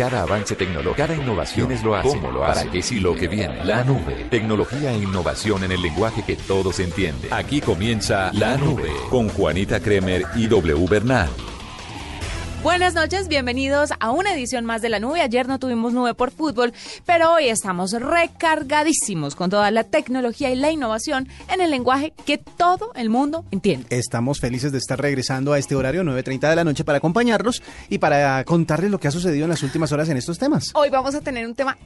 Cada avance tecnológico, cada innovación es lo hace. ¿Cómo lo hace? ¿Para qué sí lo que viene? La nube. Tecnología e innovación en el lenguaje que todos entienden. Aquí comienza La Nube con Juanita Kremer y W Bernal. Buenas noches, bienvenidos a una edición más de la nube. Ayer no tuvimos nube por fútbol, pero hoy estamos recargadísimos con toda la tecnología y la innovación en el lenguaje que todo el mundo entiende. Estamos felices de estar regresando a este horario 9.30 de la noche para acompañarlos y para contarles lo que ha sucedido en las últimas horas en estos temas. Hoy vamos a tener un tema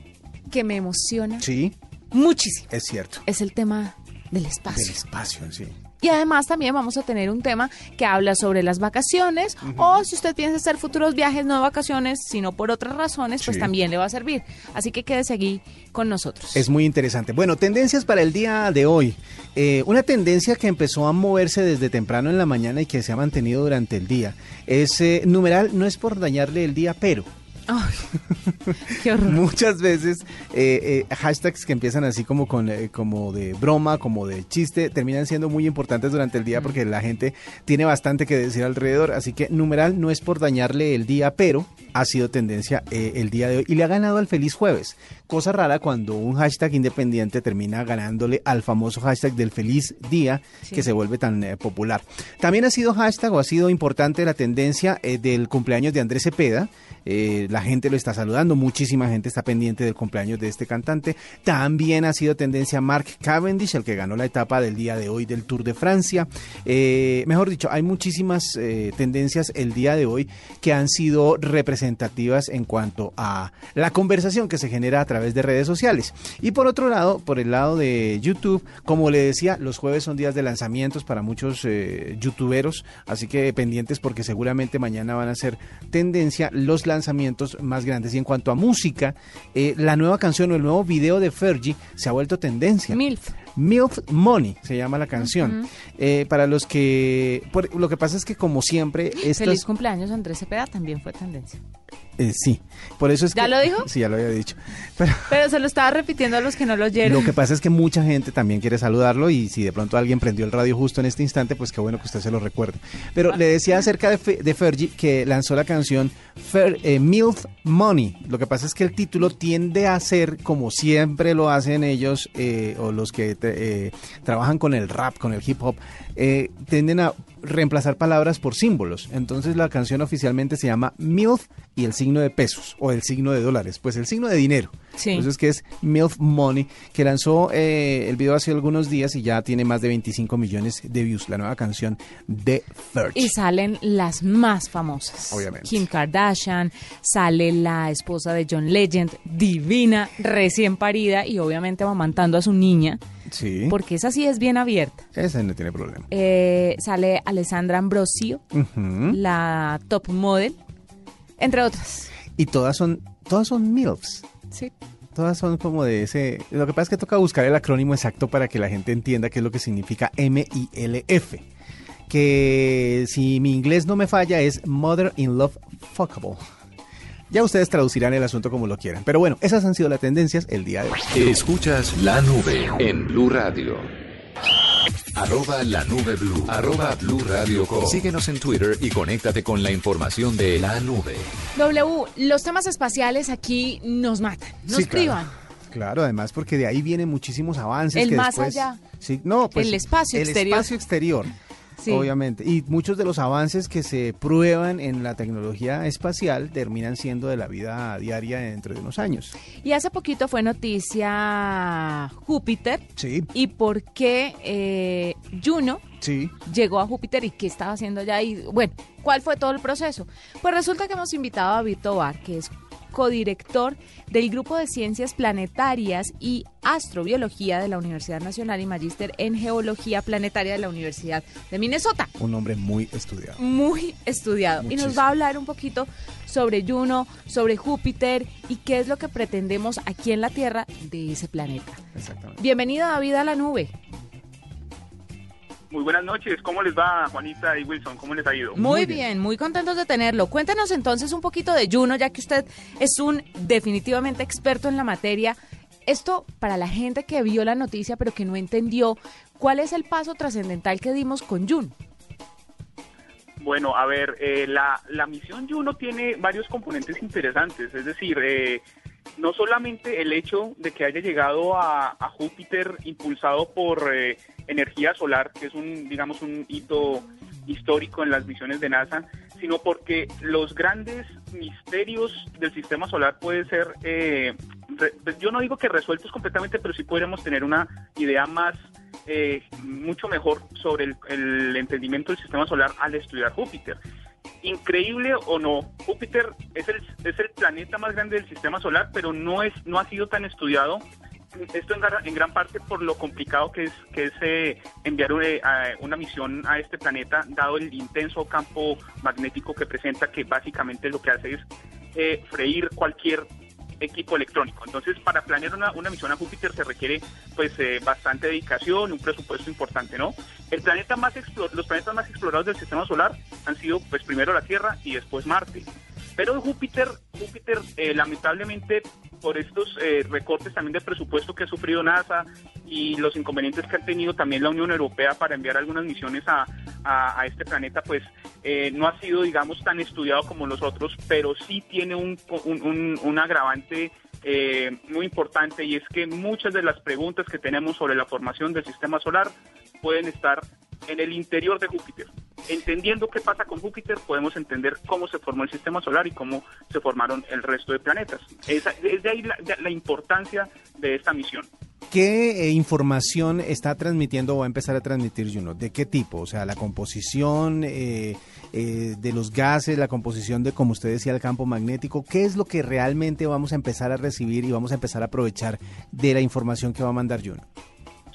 que me emociona Sí, muchísimo. es cierto. Es el tema del espacio. Del espacio sí. Y además también vamos a tener un tema que habla sobre las vacaciones o si usted piensa hacer futuros viajes, no vacaciones, sino por otras razones, pues Sí. también le va a servir. Así que quédese aquí con nosotros. Es muy interesante. Bueno, tendencias para el día de hoy. Eh, una tendencia que empezó a moverse desde temprano en la mañana y que se ha mantenido durante el día. Es eh, numeral, no es por dañarle el día, pero Ay, qué horror. muchas veces eh, eh, hashtags que empiezan así como con eh, como de broma, como de chiste, terminan siendo muy importantes durante el día porque la gente tiene bastante que decir alrededor. Así que numeral no es por dañarle el día, pero ha sido tendencia eh, el día de hoy y le ha ganado al feliz jueves. Cosa rara cuando un hashtag independiente termina ganándole al famoso hashtag del feliz día Sí. que se vuelve tan popular. También ha sido hashtag o ha sido importante la tendencia del cumpleaños de Andrés Cepeda. Eh, la gente lo está saludando, muchísima gente está pendiente del cumpleaños de este cantante. También ha sido tendencia Mark Cavendish, el que ganó la etapa del día de hoy del Tour de Francia. Eh, mejor dicho, hay muchísimas eh, tendencias el día de hoy que han sido representativas en cuanto a la conversación que se genera a través de redes sociales. Y por otro lado, por el lado de YouTube, como le decía, los jueves son días de lanzamientos para muchos youtuberos, así que pendientes porque seguramente mañana van a ser tendencia los lanzamientos más grandes. Y en cuanto a música, eh, la nueva canción o el nuevo video de Fergie se ha vuelto tendencia. Milf. MILF Money se llama la canción. Eh, para los que... por- lo que pasa es que como siempre... Estas, Feliz cumpleaños Andrés Cepeda también fue tendencia. eh, sí, por eso es ¿Ya que... lo dijo? Sí, ya lo había dicho. Pero... Pero se lo estaba repitiendo a los que no lo oyeron. Lo que pasa es que mucha gente también quiere saludarlo y si de pronto alguien prendió el radio justo en este instante, pues qué bueno que usted se lo recuerde. Pero le decía acerca de, Fe- de Fergie que lanzó la canción Fer, eh, MILF Money. Lo que pasa es que el título tiende a ser, como siempre lo hacen ellos, eh, o los que eh, trabajan con el rap, con el hip hop, eh, tienden a reemplazar palabras por símbolos. Entonces la canción oficialmente se llama MILF y el signo de pesos o el signo de dólares, pues el signo de dinero. Sí. Entonces que es MILF Money, que lanzó eh, el video hace algunos días y ya tiene más de 25 millones de views, la nueva canción de Fergie. Y salen las más famosas. Obviamente. Kim Kardashian, sale la esposa de John Legend, divina, recién parida y obviamente amamantando a su niña, Sí, porque esa sí es bien abierta. ese no tiene problema. Eh, sale Alessandra Ambrosio, la top model, entre otras. Y todas son, todas son MILFs. Sí. Todas son como de ese... Lo que pasa es que toca buscar el acrónimo exacto para que la gente entienda qué es lo que significa M-I-L-F. Que si mi inglés no me falla es Mother in Love Fuckable. Ya ustedes traducirán el asunto como lo quieran. Pero bueno, esas han sido las tendencias el día de hoy. Escuchas La Nube en Blue Radio. Arroba la nube blue. Arroba blue radio com. Síguenos en Twitter y conéctate con la información de La Nube. W, los temas espaciales aquí nos matan, nos Sí, claro. privan. Claro, además porque de ahí vienen muchísimos avances. El que más después- allá. Sí, no, pues, El espacio el exterior. espacio exterior. Sí. Obviamente. Y muchos de los avances que se prueban en la tecnología espacial terminan siendo de la vida diaria dentro de unos años. Y hace poquito fue noticia Júpiter Sí, y por qué eh, Juno sí. llegó a Júpiter y qué estaba haciendo allá y bueno, ¿cuál fue todo el proceso? Pues resulta que hemos invitado a David Tobar, que es codirector del Grupo de Ciencias Planetarias y Astrobiología de la Universidad Nacional y magíster en Geología Planetaria de la Universidad de Minnesota. Un hombre muy estudiado. Muy estudiado. Y nos va a hablar un poquito sobre Juno, sobre Júpiter y qué es lo que pretendemos aquí en la Tierra de ese planeta. Exactamente. Bienvenido David a la nube. Muy buenas noches, ¿cómo les va Juanita y Wilson? ¿Cómo les ha ido? Muy bien, muy contentos de tenerlo. Cuéntenos entonces un poquito de Juno, ya que usted es un definitivamente experto en la materia. Esto para la gente que vio la noticia pero que no entendió, ¿cuál es el paso trascendental que dimos con Juno? Bueno, a ver, eh, la, la misión Juno tiene varios componentes interesantes, es decir, eh, no solamente el hecho de que haya llegado a, Júpiter impulsado por eh, energía solar, que es un, digamos, un hito histórico en las misiones de NASA, sino porque los grandes misterios del sistema solar pueden ser, eh, pues yo no digo que resueltos completamente, pero sí podríamos tener una idea más, eh, mucho mejor sobre el, el entendimiento del sistema solar al estudiar Júpiter. Increíble o no, Júpiter es el, es el planeta más grande del sistema solar, pero no, es, no ha sido tan estudiado. Esto en, gran parte por lo complicado que es, que es eh, enviar eh, a- una misión a este planeta, dado el intenso campo magnético que presenta, que básicamente lo que hace es eh, freír cualquier equipo electrónico. Entonces, para planear una, una misión a Júpiter se requiere pues eh, bastante dedicación, un presupuesto importante, ¿no? El planeta más los planetas más explorados del sistema solar han sido pues primero la Tierra y después Marte. Pero Júpiter, Júpiter eh, lamentablemente por estos eh, recortes también de presupuesto que ha sufrido NASA y los inconvenientes que ha tenido también la Unión Europea para enviar algunas misiones a, a- este planeta, pues eh, no ha sido, digamos, tan estudiado como los otros, pero sí tiene un, un, un- un agravante eh, muy importante y es que muchas de las preguntas que tenemos sobre la formación del sistema solar pueden estar en el interior de Júpiter. Entendiendo qué pasa con Júpiter, podemos entender cómo se formó el sistema solar y cómo se formaron el resto de planetas. Es de ahí la importancia de esta misión. ¿Qué eh, información está transmitiendo o va a empezar a transmitir Juno? ¿De qué tipo? O sea, la composición eh, eh, de los gases, la composición de, como usted decía, el campo magnético. ¿Qué es lo que realmente vamos a empezar a recibir y vamos a empezar a aprovechar de la información que va a mandar Juno?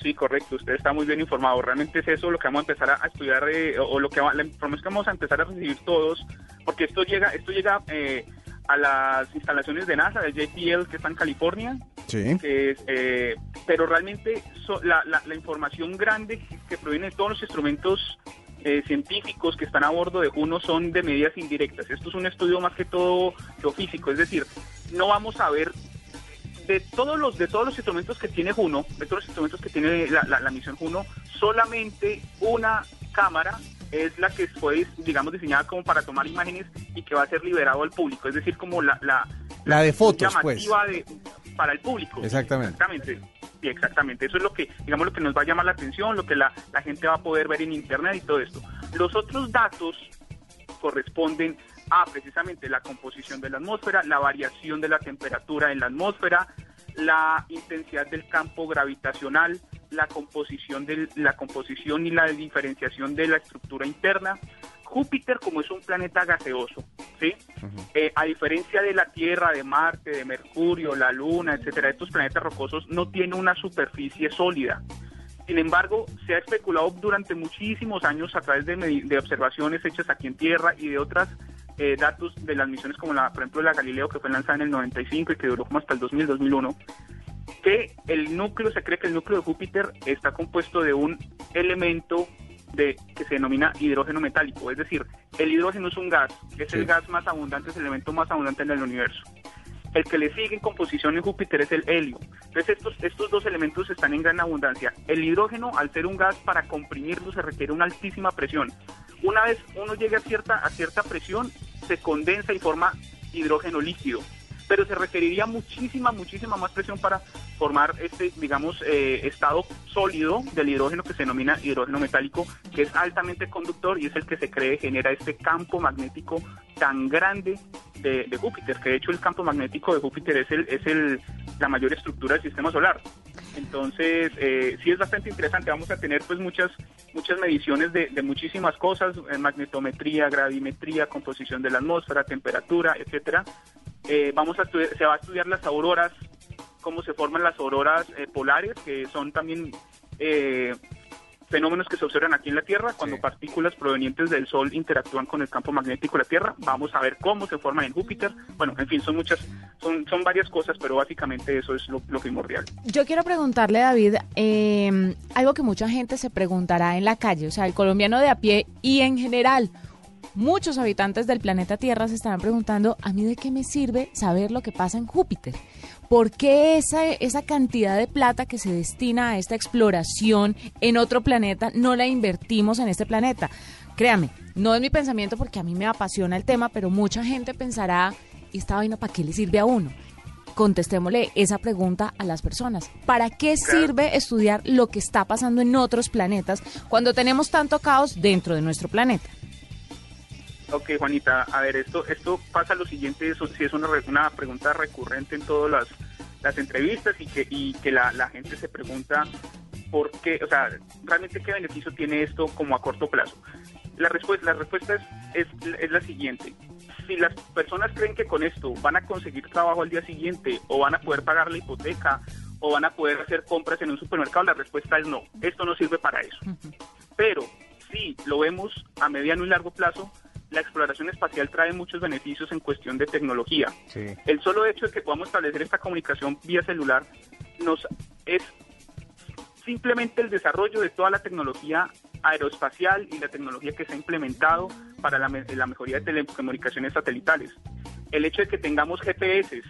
Sí, correcto. Usted está muy bien informado. Realmente es eso lo que vamos a empezar a, estudiar eh, o, o lo que va- la información que vamos a empezar a recibir todos, porque esto llega, esto llega eh, a las instalaciones de NASA, de JPL, que está en California, Sí. que es, eh, pero realmente so- la, la- la información grande que proviene de todos los instrumentos eh, científicos que están a bordo de Juno son de medidas indirectas. Esto es un estudio más que todo geofísico, es decir, no vamos a ver de todos los de todos los instrumentos que tiene Juno, de todos los instrumentos que tiene la, la- la misión Juno, solamente una cámara es la que fue, digamos, diseñada como para tomar imágenes y que va a ser liberado al público, es decir, como la, la, La de fotos, pues. llamativa de, para el público. Exactamente. Exactamente. Sí, exactamente. Eso es lo que, digamos, lo que nos va a llamar la atención, lo que la, la gente va a poder ver en internet y todo esto. Los otros datos corresponden a precisamente la composición de la atmósfera, la variación de la temperatura en la atmósfera, la intensidad del campo gravitacional, la composición del, la composición y la diferenciación de la estructura interna. Júpiter como es un planeta gaseoso, ¿sí? Eh, a diferencia de la Tierra, de Marte, de Mercurio, la Luna, etcétera, estos planetas rocosos no tienen una superficie sólida. Sin embargo, se ha especulado durante muchísimos años a través de, de observaciones hechas aquí en Tierra y de otros datos de las misiones como la, por ejemplo, la Galileo que fue lanzada en el 95 y que duró como hasta el 2000-2001, que el núcleo, se cree que el núcleo de Júpiter está compuesto de un elemento de, que se denomina hidrógeno metálico, es decir, el hidrógeno es un gas, es Sí. el gas más abundante, es el elemento más abundante en el universo. El que le sigue en composición en Júpiter es el helio. Entonces estos, estos dos elementos están en gran abundancia. El hidrógeno, al ser un gas, para comprimirlo se requiere una altísima presión. Una vez uno llegue a cierta, a cierta presión, se condensa y forma hidrógeno líquido. Pero se requeriría muchísima, muchísima más presión para formar este, digamos, eh, estado sólido del hidrógeno que se denomina hidrógeno metálico, que es altamente conductor y es el que se cree genera este campo magnético tan grande de, Júpiter, que de hecho el campo magnético de Júpiter es, el, es el, la mayor estructura del sistema solar. Entonces, eh, sí es bastante interesante. Vamos a tener pues muchas muchas mediciones de, muchísimas cosas, eh, magnetometría, gravimetría, composición de la atmósfera, temperatura, etcétera. Eh, vamos a se va a estudiar las auroras, cómo se forman las auroras eh, polares, que son también fenómenos que se observan aquí en la Tierra cuando Sí. partículas provenientes del Sol interactúan con el campo magnético de la Tierra. Vamos a ver cómo se forman en Júpiter. Bueno, en fin, son muchas, son, son varias cosas, pero básicamente eso es lo, lo primordial. Yo quiero preguntarle, David, eh, algo que mucha gente se preguntará en la calle, o sea, el colombiano de a pie y en general. Muchos habitantes del planeta Tierra se estarán preguntando, ¿a mí de qué me sirve saber lo que pasa en Júpiter? ¿Por qué esa, esa cantidad de plata que se destina a esta exploración en otro planeta no la invertimos en este planeta? Créame, no es mi pensamiento porque a mí me apasiona el tema, pero mucha gente pensará, ¿y esta vaina para qué le sirve a uno? contestémosle esa pregunta a las personas. ¿Para qué sirve estudiar lo que está pasando en otros planetas cuando tenemos tanto caos dentro de nuestro planeta? Ok, Juanita, a ver, esto esto pasa lo siguiente, eso sí es una, una pregunta recurrente en todas las, las entrevistas y que, y que la, la gente se pregunta por qué, o sea, realmente qué beneficio tiene esto como a corto plazo. La respuesta, la respuesta es, es, es la siguiente. Si las personas creen que con esto van a conseguir trabajo al día siguiente o van a poder pagar la hipoteca o van a poder hacer compras en un supermercado, la respuesta es no. Esto no sirve para eso. Pero si lo vemos a mediano y largo plazo, la exploración espacial trae muchos beneficios en cuestión de tecnología. Sí. El solo hecho de que podamos establecer esta comunicación vía celular nos es simplemente el desarrollo de toda la tecnología aeroespacial y la tecnología que se ha implementado para la, la mejoría de telecomunicaciones satelitales. El hecho de que tengamos GPS,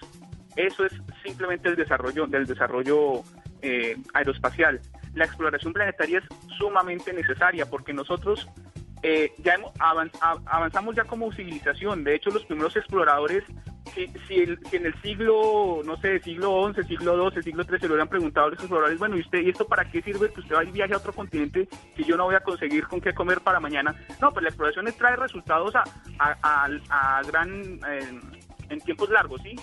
eso es simplemente el desarrollo del desarrollo eh, aeroespacial. La exploración planetaria es sumamente necesaria porque nosotros eh, ya avanz- avanzamos ya como civilización. De hecho, los primeros exploradores, si, si, el- si en el siglo, no sé, siglo XI, siglo XII, siglo XIII, se lo hubieran preguntado a los exploradores, bueno, ¿y usted, y esto para qué sirve que usted vaya y viaje a otro continente si yo no voy a conseguir con qué comer para mañana? No, pues la exploración trae resultados a, a, a- gran... eh, en tiempos largos, ¿sí?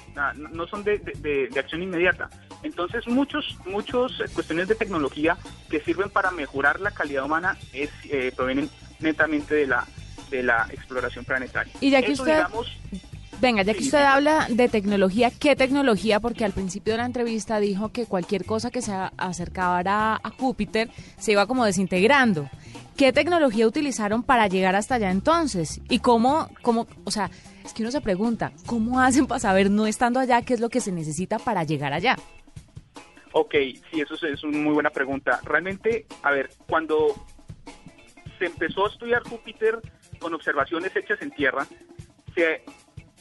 No son de, de- de- de acción inmediata. Entonces, muchos, muchos eh, cuestiones de tecnología que sirven para mejorar la calidad humana es, eh, provienen netamente de la, de la exploración planetaria. Y ya que Eso, usted- digamos, Venga, ya que usted habla de tecnología, ¿qué tecnología? Porque al principio de la entrevista dijo que cualquier cosa que se acercara a Júpiter se iba como desintegrando. ¿Qué tecnología utilizaron para llegar hasta allá entonces? ¿Y cómo, cómo, o sea, es que uno se pregunta, ¿cómo hacen para saber, no estando allá, qué es lo que se necesita para llegar allá? Ok, sí, eso es, es una muy buena pregunta. Realmente, a ver, cuando se empezó a estudiar Júpiter con observaciones hechas en Tierra, se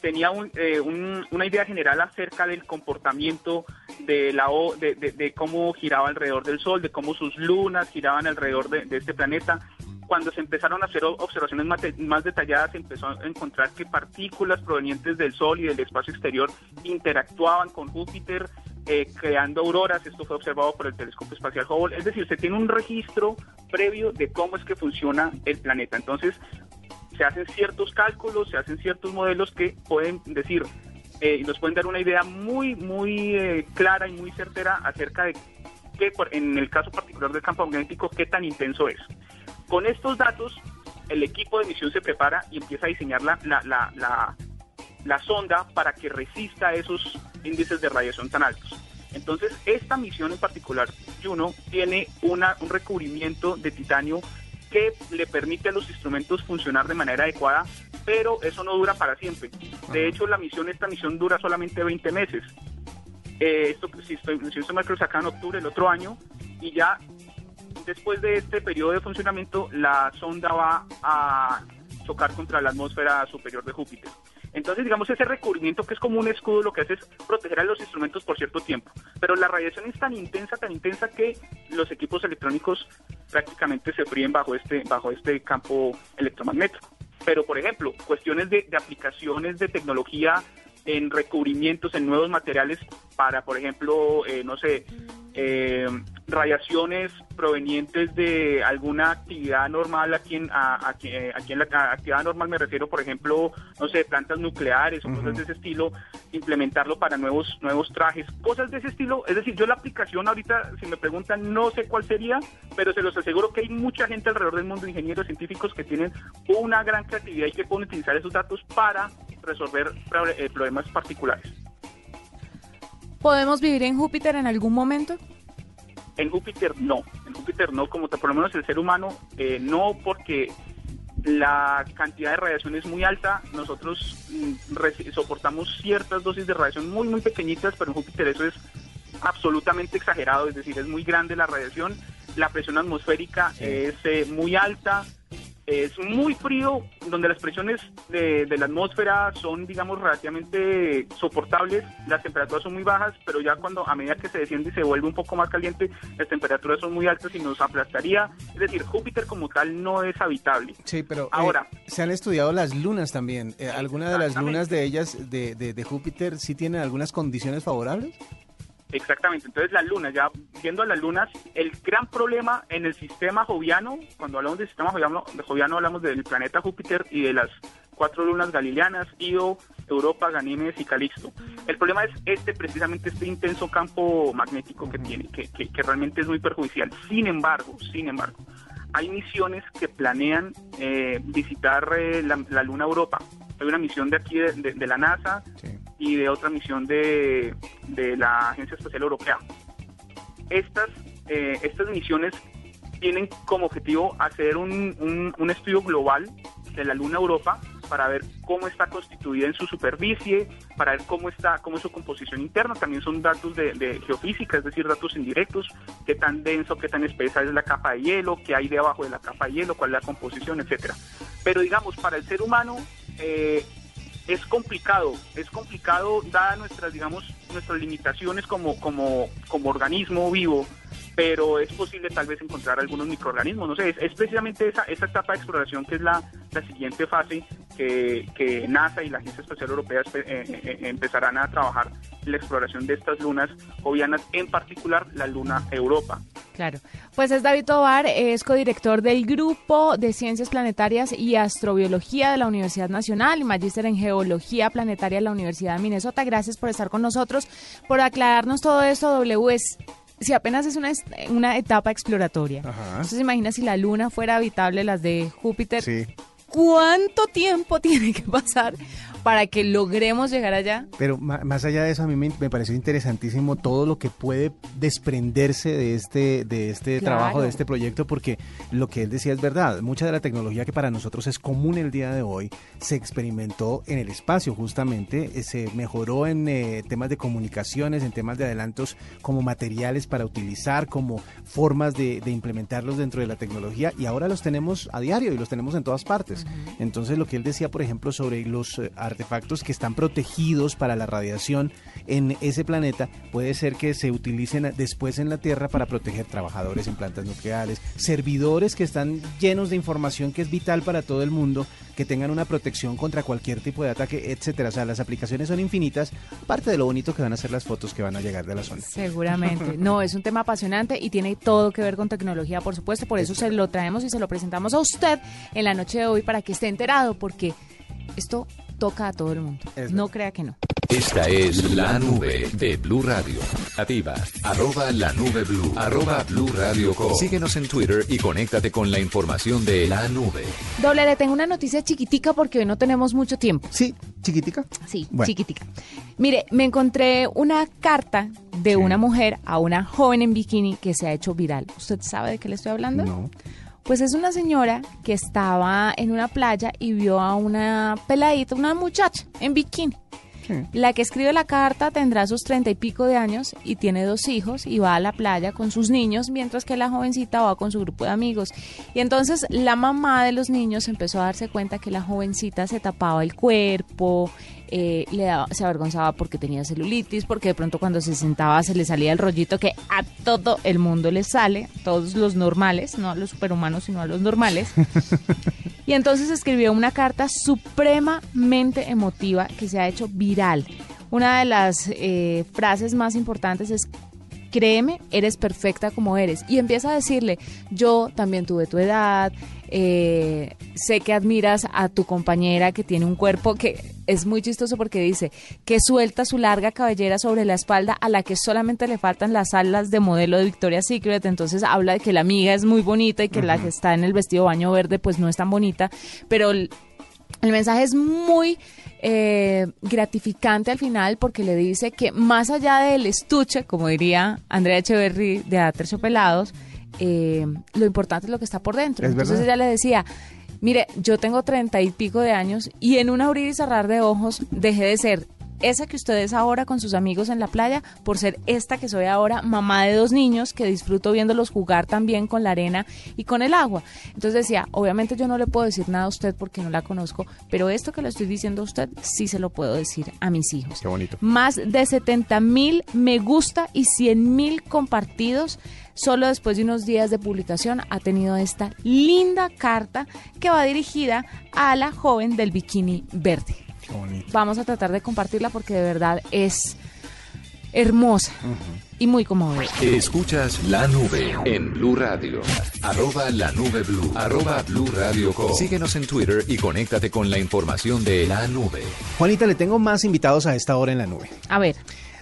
tenía un, eh, un- una idea general acerca del comportamiento de, la, o- de, de- cómo giraba alrededor del Sol, de cómo sus lunas giraban alrededor de, este planeta. Cuando se empezaron a hacer observaciones más detalladas, se empezó a encontrar que partículas provenientes del Sol y del espacio exterior interactuaban con Júpiter, eh, creando auroras. Esto fue observado por el telescopio espacial Hubble. Es decir, se tiene un registro previo de cómo es que funciona el planeta. Entonces, se hacen ciertos cálculos, se hacen ciertos modelos que pueden decir eh, nos pueden dar una idea muy, muy eh, clara y muy certera acerca de qué, por- en el caso particular del campo magnético, qué tan intenso es. Con estos datos, el equipo de misión se prepara y empieza a diseñar la, la, la, la, la sonda para que resista esos índices de radiación tan altos. Entonces, esta misión en particular, Juno, tiene una, un recubrimiento de titanio que le permite a los instrumentos funcionar de manera adecuada, pero eso no dura para siempre. De hecho, la misión, esta misión dura solamente 20 meses. Eh, esto, si estoy, si estoy creo acaba en octubre del otro año, y ya después de este periodo de funcionamiento, la sonda va a chocar contra la atmósfera superior de Júpiter. Entonces, digamos, ese recubrimiento que es como un escudo lo que hace es proteger a los instrumentos por cierto tiempo. Pero la radiación es tan intensa, tan intensa que los equipos electrónicos prácticamente se fríen bajo este, bajo este campo electromagnético. Pero, por ejemplo, cuestiones de, aplicaciones de tecnología en recubrimientos, en nuevos materiales para, por ejemplo, eh, no sé, eh, radiaciones provenientes de alguna actividad normal aquí en, a- aquí, aquí en la a- actividad normal me refiero, por ejemplo, no sé, plantas nucleares o cosas de ese estilo, implementarlo para nuevos nuevos trajes, cosas de ese estilo. Es decir, yo la aplicación ahorita, si me preguntan, no sé cuál sería, pero se los aseguro que hay mucha gente alrededor del mundo, ingenieros científicos que tienen una gran creatividad y que pueden utilizar esos datos para resolver eh, problemas particulares. ¿Podemos vivir en Júpiter en algún momento? En Júpiter no, en Júpiter no, como por lo menos el ser humano, eh, no porque la cantidad de radiación es muy alta, nosotros mm, soportamos ciertas dosis de radiación muy, muy pequeñitas, pero en Júpiter eso es absolutamente exagerado, es decir, es muy grande la radiación, la presión atmosférica es eh, muy alta, es muy frío, donde las presiones de, de la atmósfera son, digamos, relativamente soportables, las temperaturas son muy bajas, pero ya cuando a medida que se desciende y se vuelve un poco más caliente, las temperaturas son muy altas y nos aplastaría. Es decir, Júpiter como tal no es habitable. Sí, pero eh, Ahora. se han estudiado las lunas también. Eh, ¿Alguna de las lunas de ellas, de, de, de Júpiter, sí tienen algunas condiciones favorables? Exactamente, entonces las lunas, ya viendo a las lunas, el gran problema en el sistema joviano, cuando hablamos del sistema joviano, de joviano hablamos del planeta Júpiter y de las cuatro lunas galileanas, Io, Europa, Ganímedes y Calixto. El problema es este, precisamente este intenso campo magnético que tiene, que, que- que realmente es muy perjudicial. Sin embargo, sin embargo, hay misiones que planean eh, visitar eh, la, la luna Europa. Hay una misión de aquí de, de- de la NASA Sí. y de otra misión de, de la Agencia Espacial Europea. Estas, eh, estas misiones tienen como objetivo hacer un, un- un estudio global de la Luna Europa para ver cómo está constituida en su superficie, para ver cómo está, cómo es su composición interna. También son datos de, de geofísica, es decir, datos indirectos, qué tan denso, qué tan espesa es la capa de hielo, qué hay debajo de la capa de hielo, cuál es la composición, etcétera. Pero digamos, para el ser humano eh, es complicado, es complicado dadas nuestras, digamos, nuestras limitaciones como, como, como organismo vivo, pero es posible tal vez encontrar algunos microorganismos, no sé, es, precisamente esa, esa etapa de exploración que es la, la siguiente fase que, que NASA y la Agencia Espacial Europea eh, eh, eh, empezarán a trabajar la exploración de estas lunas jovianas, en particular la luna Europa. Claro. Pues es David Tobar, es codirector del Grupo de Ciencias Planetarias y Astrobiología de la Universidad Nacional y magíster en Geología Planetaria de la Universidad de Minnesota. Gracias por estar con nosotros, por aclararnos todo esto. W si apenas es una, una etapa exploratoria. Ajá. Entonces imagina si la Luna fuera habitable, las de Júpiter. Sí. ¿Cuánto tiempo tiene que pasar para que logremos llegar allá? Pero más allá de eso, a mí me, me pareció interesantísimo todo lo que puede desprenderse de este, de este Claro. trabajo, de este proyecto, porque lo que él decía es verdad. Mucha de la tecnología que para nosotros es común el día de hoy se experimentó en el espacio, justamente. eh, Se mejoró en eh, temas de comunicaciones, en temas de adelantos como materiales para utilizar, como formas de, de implementarlos dentro de la tecnología, y ahora los tenemos a diario y los tenemos en todas partes. Entonces, lo que él decía, por ejemplo, sobre los eh, artefactos que están protegidos para la radiación en ese planeta, puede ser que se utilicen después en la Tierra para proteger trabajadores en plantas nucleares, servidores que están llenos de información que es vital para todo el mundo, que tengan una protección contra cualquier tipo de ataque, etcétera. O sea, las aplicaciones son infinitas, aparte de lo bonito que van a ser las fotos que van a llegar de la zona. Seguramente. No, es un tema apasionante y tiene todo que ver con tecnología, por supuesto. Por eso se lo traemos y se lo presentamos a usted en la noche de hoy para que esté enterado, porque esto toca a todo el mundo. Es No verdad. crea que no. Esta es la nube de Blue Radio. Activa arroba la nube blue, arroba blue radio com. Síguenos en Twitter y conéctate con la información de la nube. Doble, le tengo una noticia chiquitica porque hoy no tenemos mucho tiempo. Sí, chiquitica. Sí, Bueno. chiquitica. Mire, me encontré una carta de Sí. una mujer a una joven en bikini que se ha hecho viral. ¿Usted sabe de qué le estoy hablando? No. Pues es una señora que estaba en una playa y vio a una peladita, una muchacha en bikini. Sí. La que escribe la carta tendrá sus treinta y pico de años y tiene dos hijos y va a la playa con sus niños, mientras que la jovencita va con su grupo de amigos. Y entonces la mamá de los niños empezó a darse cuenta que la jovencita se tapaba el cuerpo, eh, le daba- se avergonzaba porque tenía celulitis, porque de pronto cuando se sentaba se le salía el rollito que a todo el mundo le sale, todos los normales, no a los superhumanos, sino a los normales. Y entonces escribió una carta supremamente emotiva que se ha hecho viral. Una de las eh, frases más importantes es, créeme, eres perfecta como eres. Y empieza a decirle, yo también tuve tu edad, eh, sé que admiras a tu compañera que tiene un cuerpo que es muy chistoso porque dice que suelta su larga cabellera sobre la espalda a la que solamente le faltan las alas de modelo de Victoria's Secret. Entonces habla de que la amiga es muy bonita y que la que está en el vestido baño verde pues no es tan bonita, pero El mensaje es muy eh, gratificante al final porque le dice que más allá del estuche, como diría Andrea Echeverry de Aterciopelados, eh, lo importante es lo que está por dentro. Es Entonces verdad. ella le decía, mire, yo tengo treinta y pico de años y en un abrir y cerrar de ojos dejé de ser esa que usted es ahora con sus amigos en la playa por ser esta que soy ahora, mamá de dos niños que disfruto viéndolos jugar también con la arena y con el agua. Entonces decía, obviamente yo no le puedo decir nada a usted porque no la conozco, pero esto que le estoy diciendo a usted sí se lo puedo decir a mis hijos. Qué bonito. Más de 70 mil me gusta y 100 mil compartidos. Solo después de unos días de publicación ha tenido esta linda carta que va dirigida a la joven del bikini verde. Qué bonito. Vamos a tratar de compartirla porque de verdad es hermosa y muy conmovedora. Escuchas la nube en Blue Radio. Arroba la nube blue. Arroba blue radio com. Síguenos en Twitter y conéctate con la información de la nube. Juanita, le tengo más invitados a esta hora en la nube. A ver,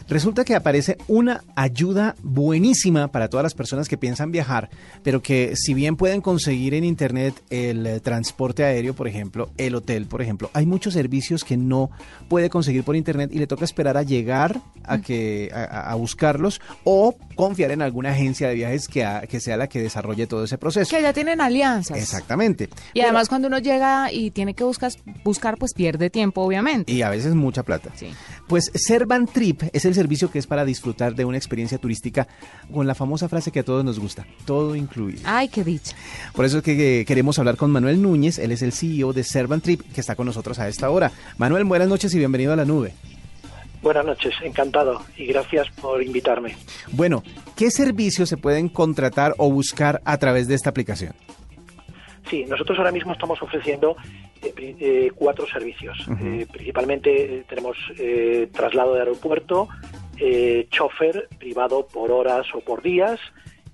Resulta que aparece una ayuda buenísima para todas las personas que piensan viajar, pero que si bien pueden conseguir en internet el eh, transporte aéreo, por ejemplo, el hotel, por ejemplo, hay muchos servicios que no puede conseguir por internet y le toca esperar a llegar a que a, buscarlos o confiar en alguna agencia de viajes que sea la que desarrolle todo ese proceso. que ya tienen alianzas. Exactamente. Y además cuando uno llega y tiene que buscar, buscar pues pierde tiempo, obviamente. Y a veces mucha plata. Sí. Pues Servan Trip es el servicio que es para disfrutar de una experiencia turística con la famosa frase que a todos nos gusta, todo incluido. Ay, qué dicha. Por eso es que eh, queremos hablar con Manuel Núñez, él es el CEO de Servan Trip, que está con nosotros a esta hora. Manuel, buenas noches y bienvenido a la nube. Buenas noches, encantado y gracias por invitarme. Bueno, ¿qué servicios se pueden contratar o buscar a través de esta aplicación? Sí, nosotros ahora mismo estamos ofreciendo eh, cuatro servicios. Eh, principalmente eh, tenemos traslado de aeropuerto, chofer privado por horas o por días,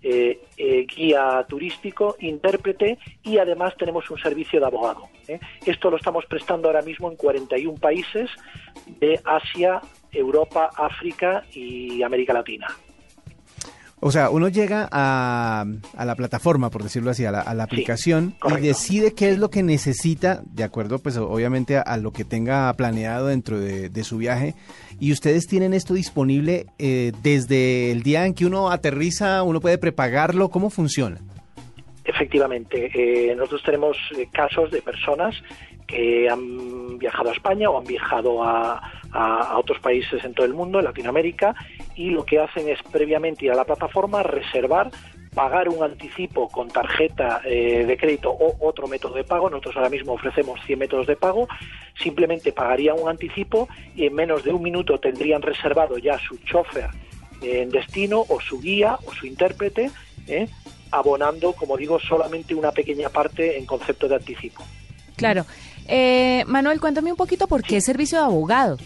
eh, eh, guía turístico, intérprete y además tenemos un servicio de abogado. ¿eh? Esto lo estamos prestando ahora mismo en 41 países de Asia, Europa, África y América Latina. O sea, uno llega a, a la plataforma, por decirlo así, a la, a la Sí, aplicación y decide qué es lo que necesita, de acuerdo, pues obviamente a, a lo que tenga planeado dentro de, de su viaje. Y ustedes tienen esto disponible eh, desde el día en que uno aterriza, uno puede prepagarlo, ¿cómo funciona? Efectivamente, eh, nosotros tenemos eh, casos de personas que han viajado a España o han viajado a, a- otros países en todo el mundo, en Latinoamérica, y lo que hacen es previamente ir a la plataforma, reservar, pagar un anticipo con tarjeta eh, de crédito o otro método de pago. Nosotros ahora mismo ofrecemos 100 métodos de pago. Simplemente pagarían un anticipo y en menos de un minuto tendrían reservado ya su chofer en destino o su guía o su intérprete, ¿eh? Abonando, como digo, solamente una pequeña parte en concepto de anticipo. Claro. Eh, Manuel, cuéntame un poquito por qué servicio de abogado.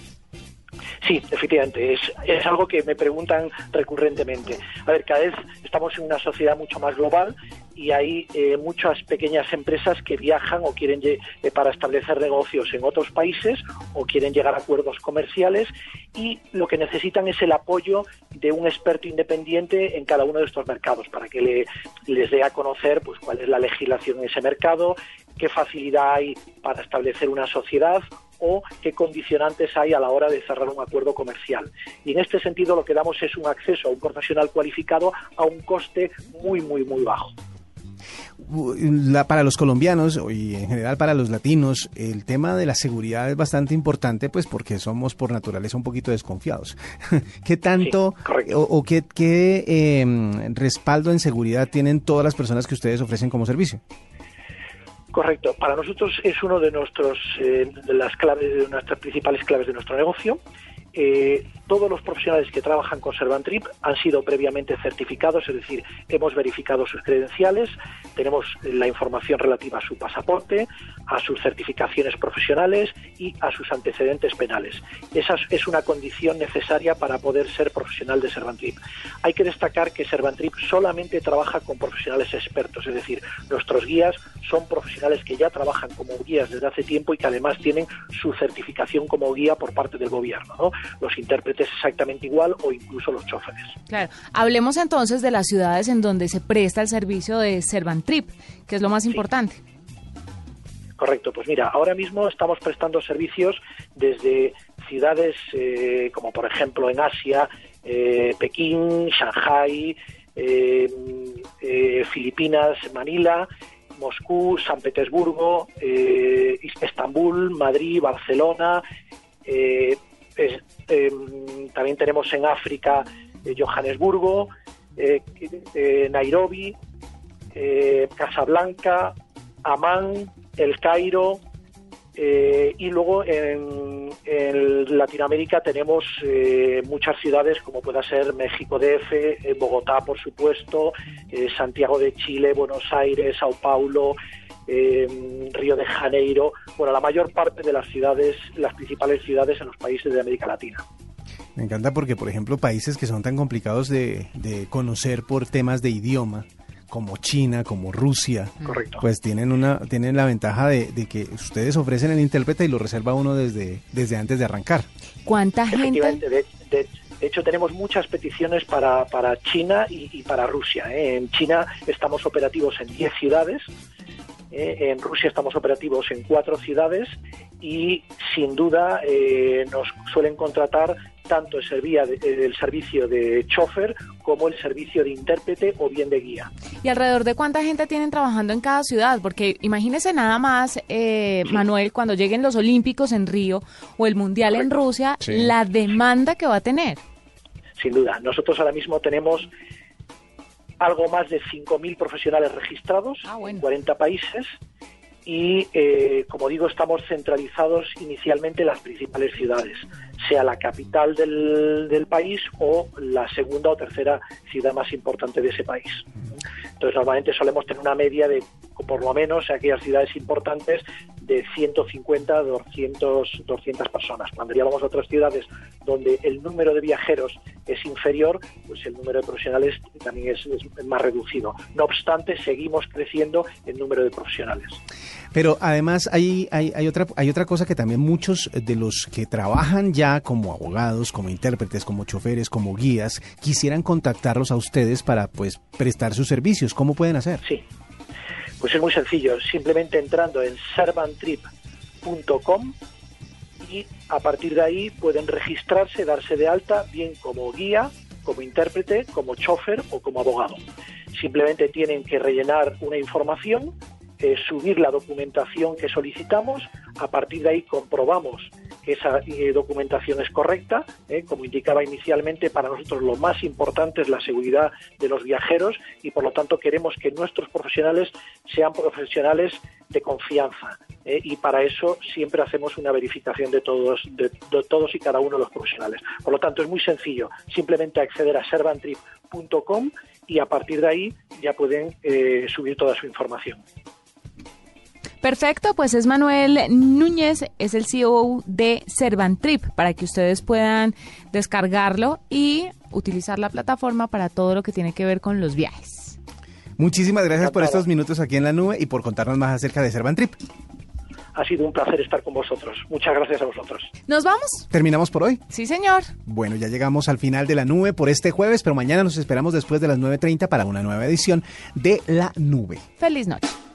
Sí, efectivamente, es, es algo que me preguntan recurrentemente. A ver, cada vez estamos en una sociedad mucho más global y hay eh, muchas pequeñas empresas que viajan o quieren eh, para establecer negocios en otros países o quieren llegar a acuerdos comerciales y lo que necesitan es el apoyo de un experto independiente en cada uno de estos mercados para que le- les dé a conocer pues cuál es la legislación en ese mercado, qué facilidad hay para establecer una sociedad o qué condicionantes hay a la hora de cerrar un acuerdo comercial. Y en este sentido lo que damos es un acceso a un profesional cualificado a un coste muy, muy, muy bajo. La- para los colombianos y en general para los latinos, el tema de la seguridad es bastante importante, pues porque somos por naturaleza un poquito desconfiados. ¿Qué tanto Sí, o, o qué, qué, eh, respaldo en seguridad tienen todas las personas que ustedes ofrecen como servicio? Correcto. Para nosotros es uno de nuestros eh, de las claves, de nuestras principales claves de nuestro negocio. Eh, todos los profesionales que trabajan con Servantrip han sido previamente certificados, es decir, hemos verificado sus credenciales, tenemos la información relativa a su pasaporte, a sus certificaciones profesionales y a sus antecedentes penales. Esa es- una condición necesaria para poder ser profesional de Servantrip. Hay que destacar que Servantrip solamente trabaja con profesionales expertos, es decir, nuestros guías son profesionales que ya trabajan como guías desde hace tiempo y que además tienen su certificación como guía por parte del gobierno. ¿no? Los intérpretes exactamente igual o incluso los choferes. Claro. Hablemos entonces de las ciudades en donde se presta el servicio de Servantrip, que es lo más importante. Correcto, pues mira, ahora mismo estamos prestando servicios desde ciudades eh, como por ejemplo en Asia, eh, Pekín, Shanghai, eh, eh, Filipinas, Manila, Moscú, San Petersburgo, eh, Estambul, Madrid, Barcelona. eh, es- em, también tenemos en África eh, Johannesburgo, eh, eh, Nairobi, Casablanca, Amán, El Cairo, y luego en, en Latinoamérica tenemos muchas ciudades como pueda ser México DF, Bogotá por supuesto, Santiago de Chile, Buenos Aires, Sao Paulo, eh, Río de Janeiro, bueno, la mayor parte de las ciudades, las principales ciudades en los países de América Latina. Me encanta porque, por ejemplo, países que son tan complicados de, de conocer por temas de idioma, como China, como Rusia, Correcto. pues tienen una tienen la ventaja de, de que ustedes ofrecen el intérprete y lo reserva uno desde, desde antes de arrancar. ¿Cuánta gente? Efectivamente, de, de- de hecho tenemos muchas peticiones para, para China y, y para Rusia. ¿eh? En China estamos operativos en 10 ciudades, ¿eh? en Rusia estamos operativos en 4 ciudades y sin duda eh, nos suelen contratar tanto el, servía de- el servicio de chofer como el servicio de intérprete o bien de guía. ¿Y alrededor de cuánta gente tienen trabajando en cada ciudad? Porque imagínese nada más, eh, Manuel, cuando lleguen los Olímpicos en Río o el Mundial en Rusia, Sí. la demanda que va a tener. sin duda. Nosotros ahora mismo tenemos algo más de 5.000 profesionales registrados Ah, bueno. en 40 países y, eh, como digo, estamos centralizados inicialmente en las principales ciudades, sea la capital del, del país o la segunda o tercera ciudad más importante de ese país. Entonces, normalmente solemos tener una media de, por lo menos, en aquellas ciudades importantes, de 150 a 200, 200 personas. Cuando ya vamos a otras ciudades donde el número de viajeros es inferior, pues el número de profesionales también es, es más reducido. No obstante, seguimos creciendo en número de profesionales. Pero además hay, hay, hay, otra, hay otra cosa que también muchos de los que trabajan ya como abogados, como intérpretes, como choferes, como guías, quisieran contactarlos a ustedes para pues prestar sus servicios. ¿Cómo pueden hacer? Sí. Pues es muy sencillo, simplemente entrando en servantrip.com y a partir de ahí pueden registrarse, darse de alta, bien como guía, como intérprete, como chofer o como abogado. Simplemente tienen que rellenar una información, eh, subir la documentación que solicitamos, a partir de ahí comprobamos que esa eh, documentación es correcta. eh, como indicaba inicialmente, para nosotros lo más importante es la seguridad de los viajeros y por lo tanto queremos que nuestros profesionales sean profesionales de confianza. y para eso siempre hacemos una verificación de todos, de, de todos y cada uno de los profesionales. Por lo tanto, es muy sencillo. Simplemente acceder a servantrip.com y a partir de ahí ya pueden subir toda su información. Perfecto, pues es Manuel Núñez, es el CEO de Servantrip, para que ustedes puedan descargarlo y utilizar la plataforma para todo lo que tiene que ver con los viajes. Muchísimas gracias por estos minutos aquí en la nube y por contarnos más acerca de Servantrip. Ha sido un placer estar con vosotros. Muchas gracias a vosotros. ¿Nos vamos? Terminamos por hoy. Sí, señor. Bueno, ya llegamos al final de la nube por este jueves, pero mañana nos esperamos después de las 9.30 para una nueva edición de La Nube. Feliz noche.